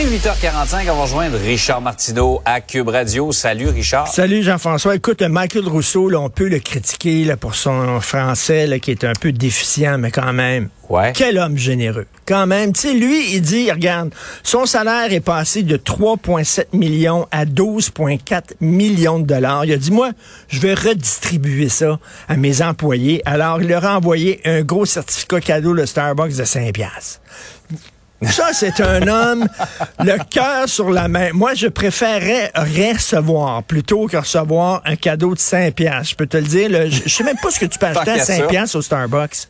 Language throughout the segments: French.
Il est 8h45, on va rejoindre Richard Martineau à Cube Radio. Salut Richard. Salut Jean-François. Écoute, Michael Rousseau, là, on peut le critiquer là, pour son français là, qui est un peu déficient, mais quand même. Ouais. Quel homme généreux. Quand même. Tu sais, lui, il dit, regarde, son salaire est passé de 3,7 millions à 12,4 millions de dollars. Il a dit, moi, je vais redistribuer ça à mes employés. Alors, il leur a envoyé un gros certificat cadeau de Starbucks de 5 piastres. Ça, c'est un homme, le cœur sur la main. Moi, je préférerais recevoir plutôt que recevoir un cadeau de 5 piastres. Je peux te le dire, là, je, je sais même pas ce que tu peux acheter à 5 piastres au Starbucks.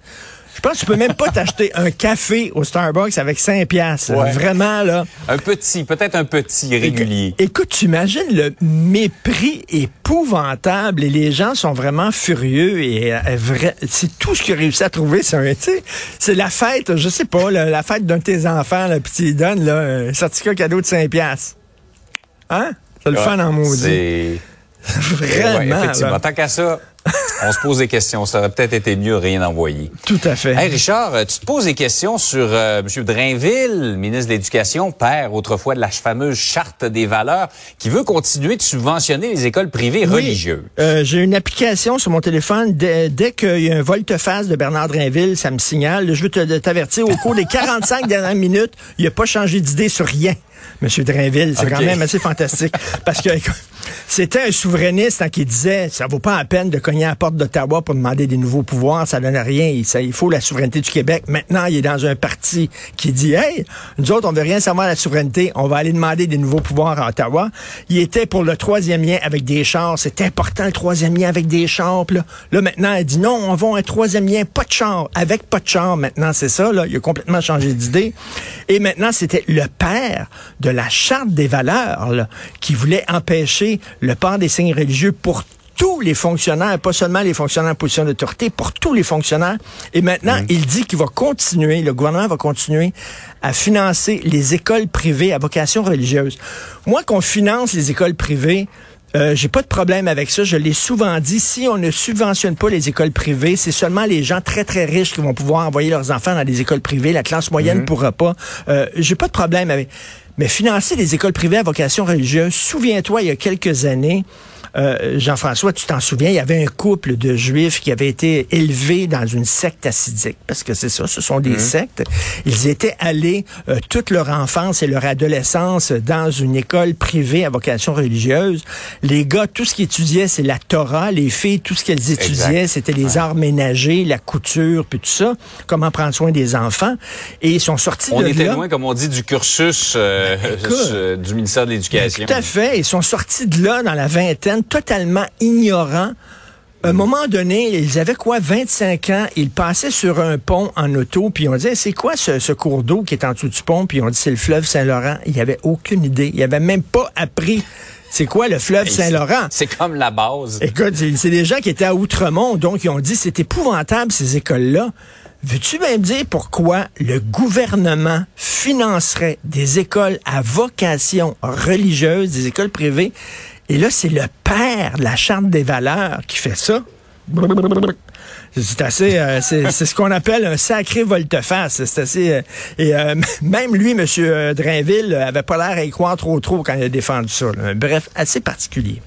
Je pense que tu peux même pas t'acheter un café au Starbucks avec 5 piastres. Ouais. Vraiment, là. Un petit, peut-être un petit régulier. Écoute, tu imagines le mépris épouvantable et les gens sont vraiment furieux et euh, vrai, c'est tout ce qu'ils ont réussi à trouver. C'est c'est la fête, je sais pas, la fête d'un de tes enfants, là, puis tu lui donnes là, un certificat cadeau de 5 piastres. Hein? C'est le Ouais, fun en maudit. Vraiment. Ouais, effectivement. là. Tant qu'à ça, on se pose des questions. Ça aurait peut-être été mieux rien envoyer. Tout à fait. Hey Richard, euh, tu te poses des questions sur euh, M. Drainville, ministre de l'Éducation, père autrefois de la fameuse charte des valeurs, qui veut continuer de subventionner les écoles privées Oui. religieuses. Euh, J'ai une application sur mon téléphone. Dès, dès qu'il y a un volte-face de Bernard Drinville, ça me signale. Je veux te- t'avertir, au cours des 45 dernières minutes, il n'a pas changé d'idée sur rien. Monsieur Drainville, c'est quand même assez fantastique. Parce que c'était un souverainiste hein, qui disait ça vaut pas la peine de cogner à la porte d'Ottawa pour demander des nouveaux pouvoirs, ça donne rien. Il, ça- il faut la souveraineté du Québec. Maintenant, il est dans un parti qui dit Hey, nous autres, on veut rien savoir de la souveraineté, on va aller demander des nouveaux pouvoirs à Ottawa. Il était pour le troisième lien avec des chars. C'est important le troisième lien avec des chars. Là, là, maintenant, il dit non, on va un troisième lien, pas de char, avec pas de char. Maintenant, c'est ça. Là, il a complètement changé d'idée. Et maintenant, c'était le père de la charte des valeurs là, qui voulait empêcher le port des signes religieux pour tous les fonctionnaires, pas seulement les fonctionnaires en position d'autorité, pour tous les fonctionnaires. Et maintenant, il dit qu'il va continuer, le gouvernement va continuer à financer les écoles privées à vocation religieuse. Moi, qu'on finance les écoles privées, euh, j'ai pas de problème avec ça. Je l'ai souvent dit. Si on ne subventionne pas les écoles privées, c'est seulement les gens très très riches qui vont pouvoir envoyer leurs enfants dans des écoles privées. La classe moyenne ne pourra pas. Euh, j'ai pas de problème avec. Mais financer les écoles privées à vocation religieuse. Souviens-toi, il y a quelques années. Euh, Jean-François, tu t'en souviens, il y avait un couple de juifs qui avait été élevé dans une secte assidique, parce que c'est ça, ce sont des sectes. Ils étaient allés euh, toute leur enfance et leur adolescence dans une école privée à vocation religieuse. Les gars, tout ce qu'ils étudiaient, c'est la Torah. Les filles, tout ce qu'elles étudiaient, c'était les arts ménagers, la couture, puis tout ça. Comment prendre soin des enfants? Et ils sont sortis On de était là. loin, comme on dit, du cursus euh, écoute. euh, du ministère de l'Éducation. Tout à fait. Ils sont sortis de là dans la vingtaine, totalement ignorants. À un moment donné, ils avaient quoi, 25 ans, ils passaient sur un pont en auto, puis on disait, c'est quoi ce, ce cours d'eau qui est en dessous du pont? Puis on dit, c'est le fleuve Saint-Laurent. Il n'y avait aucune idée. Il avait même pas appris c'est quoi le fleuve Saint-Laurent. C'est comme la base. Écoute, c'est c'est des gens qui étaient à Outremont, donc ils ont dit c'est épouvantable ces écoles-là. Veux-tu même dire pourquoi le gouvernement financerait des écoles à vocation religieuse, des écoles privées? Et là, c'est le père de la Charte des valeurs qui fait ça. C'est assez, euh, c'est ce qu'on appelle un sacré volte-face. C'est assez, euh, et euh, même lui, euh, Drainville, avait pas l'air à y croire trop trop quand il a défendu ça. là. Bref, assez particulier.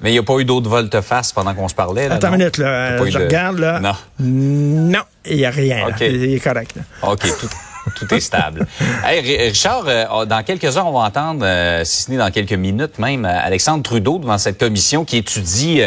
Mais il n'y a pas eu d'autres volte-face pendant qu'on se parlait. Là, Attends une minute, là. Je de- regarde, là. Non. Non, il n'y a rien. Il est correct. là. OK, tout, tout est stable. Hey, Ri- Richard, euh, dans quelques heures, on va entendre, euh, si ce n'est dans quelques minutes même, euh, Alexandre Trudeau devant cette commission qui étudie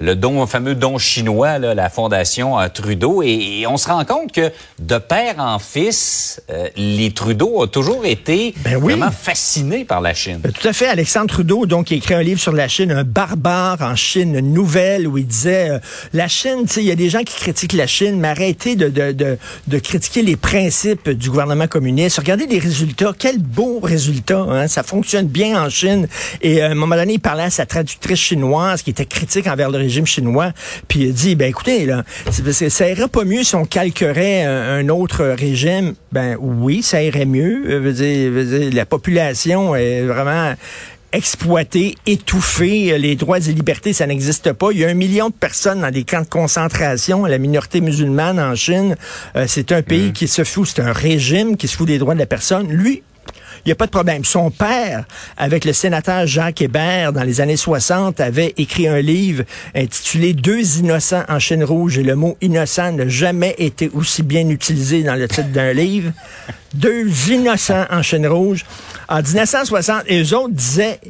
le don, le fameux don chinois, là, la fondation euh, Trudeau. Et, et on se rend compte que de père en fils, euh, les Trudeau ont toujours été Ben oui. vraiment fascinés par la Chine. Euh, Tout à fait. Alexandre Trudeau, donc, il a écrit un livre sur la Chine, un barbare en Chine, une nouvelle où il disait, euh, la Chine, tu sais, il y a des gens qui critiquent la Chine, mais arrêtez de, de, de, de critiquer les principes du gouvernement communiste. Regardez les résultats. Quel beau résultat. Hein? Ça fonctionne bien en Chine. Et euh, à un moment donné, il parlait à sa traductrice chinoise qui était critique envers le régime chinois. Puis il a dit, ben écoutez, là, ça irait pas mieux si on calquerait un, un autre régime. Ben oui, ça irait mieux. Euh, veut dire, veut dire, la population est vraiment exploité, étouffé. Les droits et libertés, ça n'existe pas. Il y a un million de personnes dans des camps de concentration. La minorité musulmane en Chine, euh, c'est un pays mm. qui se fout, c'est un régime qui se fout des droits de la personne. Lui, il n'y a pas de problème. Son père, avec le sénateur Jacques Hébert, dans les années 60, avait écrit un livre intitulé Deux innocents en chaîne rouge. Et le mot innocent n'a jamais été aussi bien utilisé dans le titre d'un livre. Deux innocents en chaîne rouge. En 1960, et eux autres disaient,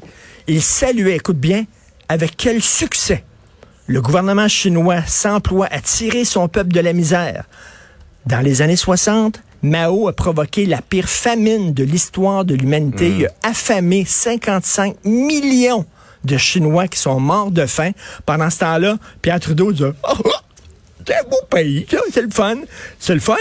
ils saluaient, écoute bien, avec quel succès le gouvernement chinois s'emploie à tirer son peuple de la misère. Dans les années 60, Mao a provoqué la pire famine de l'histoire de l'humanité. Mm. Il a affamé 55 millions de Chinois qui sont morts de faim. Pendant ce temps-là, Pierre Trudeau dit c'est un beau pays, c'est le fun. C'est le fun.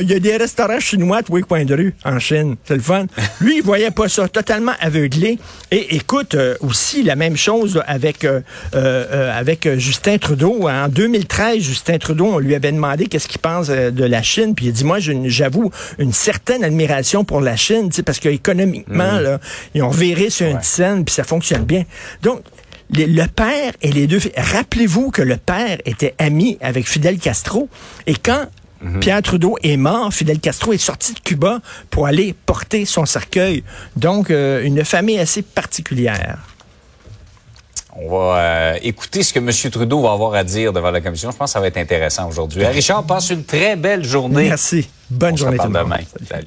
Il y a des restaurants chinois à tous les coins de rue en Chine. C'est le fun. Lui, il voyait pas ça, totalement aveuglé. Et écoute, euh, aussi la même chose avec, euh, euh, avec Justin Trudeau. En 2013, Justin Trudeau, on lui avait demandé qu'est-ce qu'il pense de la Chine. Puis il a dit, moi, j'avoue une certaine admiration pour la Chine, parce qu'économiquement, mmh. ils ont viré sur une scène, puis ça fonctionne bien. Donc, le père et les deux filles. Rappelez-vous que le père était ami avec Fidel Castro. Et quand mhm. Pierre Trudeau est mort, Fidel Castro est sorti de Cuba pour aller porter son cercueil. Donc, euh, une famille assez particulière. On va euh, écouter ce que M. Trudeau va avoir à dire devant la commission. Je pense que ça va être intéressant aujourd'hui. Richard, passe une très belle journée. Merci. Bonne journée tout monde. Salut.